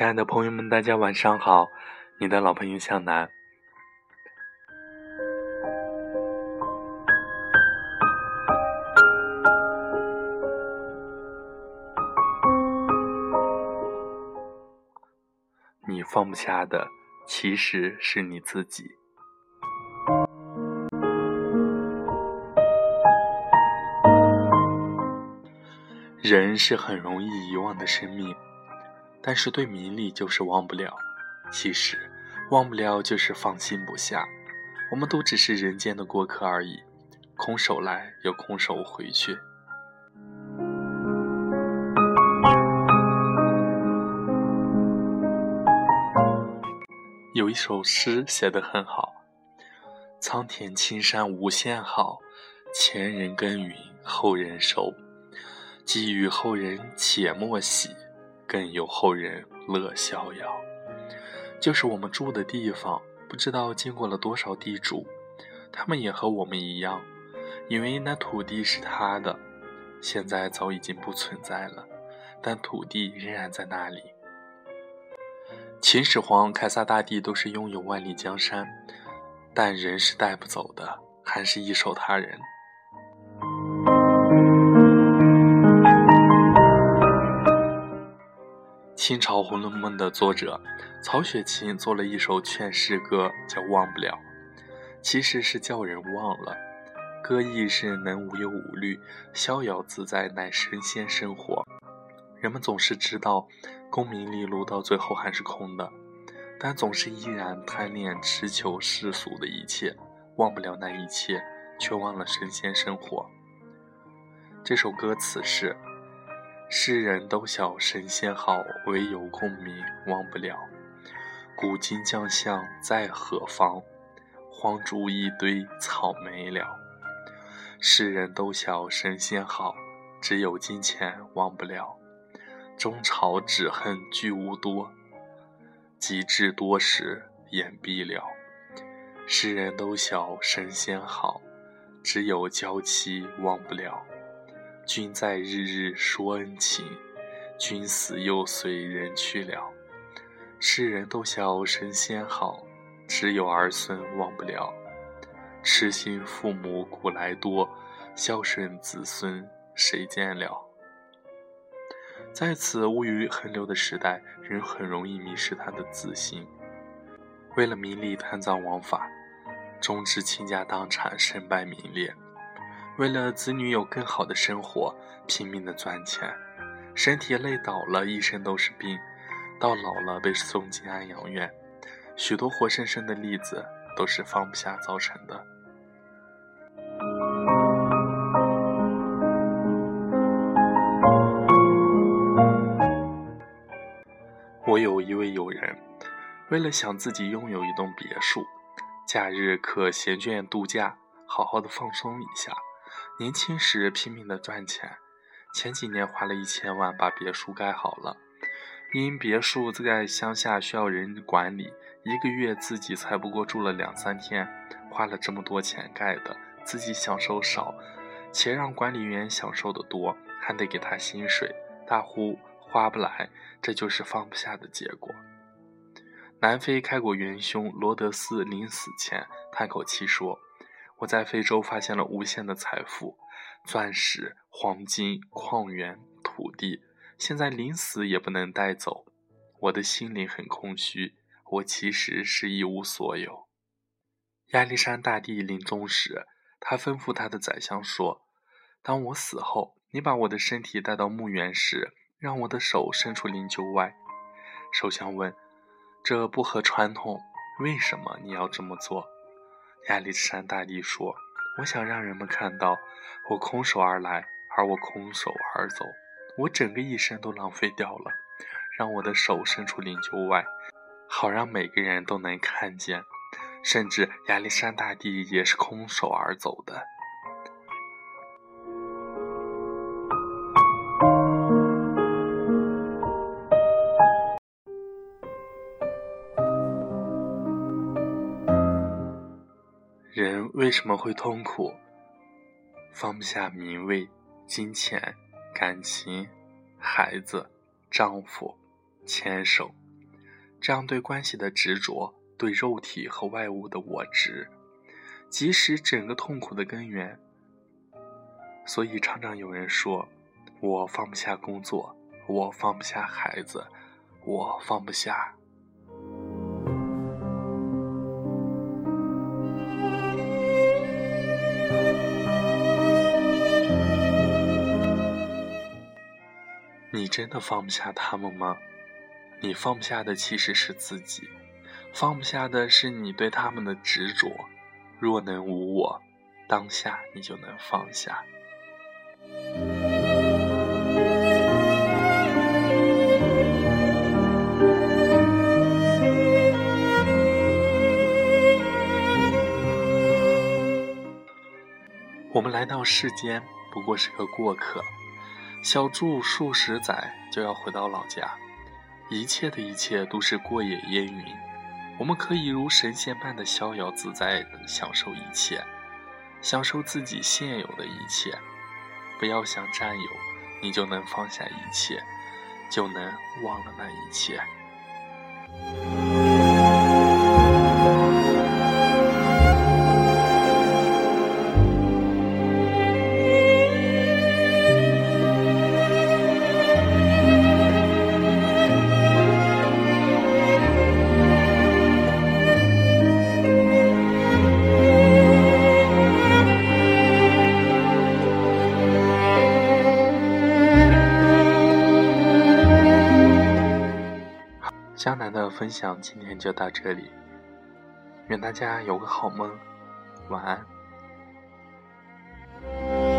亲爱的朋友们，大家晚上好！你的老朋友向南。你放不下的，其实是你自己。人是很容易遗忘的生命。但是对名利就是忘不了，其实忘不了就是放心不下。我们都只是人间的过客而已，空手来又空手回去。有一首诗写得很好：“苍田青山无限好，前人耕耘后人收，寄予后人且莫喜。”更有后人乐逍遥，就是我们住的地方，不知道经过了多少地主，他们也和我们一样，以为那土地是他的，现在早已经不存在了，但土地仍然在那里。秦始皇、凯撒大帝都是拥有万里江山，但人是带不走的，还是易手他人。清朝《红楼梦》的作者曹雪芹做了一首劝世歌，叫《忘不了》，其实是叫人忘了。歌意是能无忧无虑、逍遥自在，乃神仙生活。人们总是知道功名利禄到最后还是空的，但总是依然贪恋、痴求世俗的一切，忘不了那一切，却忘了神仙生活。这首歌词是。世人都晓神仙好，唯有功名忘不了。古今将相在何方？荒竹一堆草没了。世人都晓神仙好，只有金钱忘不了。中朝只恨聚无多，及至多时眼闭了。世人都晓神仙好，只有娇妻忘不了。君在日日说恩情，君死又随人去了。世人都晓神仙好，只有儿孙忘不了。痴心父母古来多，孝顺子孙谁见了？在此物欲横流的时代，人很容易迷失他的自信。为了名利贪赃枉法，终至倾家荡产，身败名裂。为了子女有更好的生活，拼命的赚钱，身体累倒了，一身都是病，到老了被送进安养院，许多活生生的例子都是放不下造成的。我有一位友人，为了想自己拥有一栋别墅，假日可闲倦度假，好好的放松一下。年轻时拼命的赚钱，前几年花了一千万把别墅盖好了。因别墅在乡下需要人管理，一个月自己才不过住了两三天，花了这么多钱盖的，自己享受少，且让管理员享受的多，还得给他薪水，大呼花不来，这就是放不下的结果。南非开国元凶罗德斯临死前叹口气说。我在非洲发现了无限的财富，钻石、黄金、矿源、土地，现在临死也不能带走。我的心灵很空虚，我其实是一无所有。亚历山大帝临终时，他吩咐他的宰相说：“当我死后，你把我的身体带到墓园时，让我的手伸出灵柩外。”首相问：“这不合传统，为什么你要这么做？”亚历山大帝说：“我想让人们看到，我空手而来，而我空手而走。我整个一生都浪费掉了，让我的手伸出灵柩外，好让每个人都能看见。甚至亚历山大帝也是空手而走的。”为什么会痛苦？放不下名位、金钱、感情、孩子、丈夫、牵手、这样对关系的执着，对肉体和外物的我执，即使整个痛苦的根源。所以常常有人说：“我放不下工作，我放不下孩子，我放不下。”你真的放不下他们吗？你放不下的其实是自己，放不下的是你对他们的执着。若能无我，当下你就能放下。我们来到世间，不过是个过客。小住数十载，就要回到老家。一切的一切都是过眼烟云。我们可以如神仙般的逍遥自在地享受一切，享受自己现有的一切。不要想占有，你就能放下一切，就能忘了那一切。江南的分享今天就到这里愿大家有个好梦晚安。